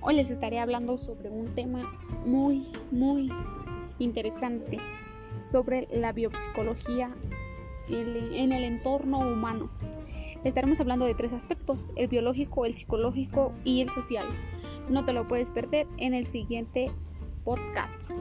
Hoy les estaré hablando sobre un tema muy, muy interesante, sobre la biopsicología en el entorno humano. Estaremos hablando de tres aspectos, el biológico, el psicológico y el social. No te lo puedes perder en el siguiente podcast.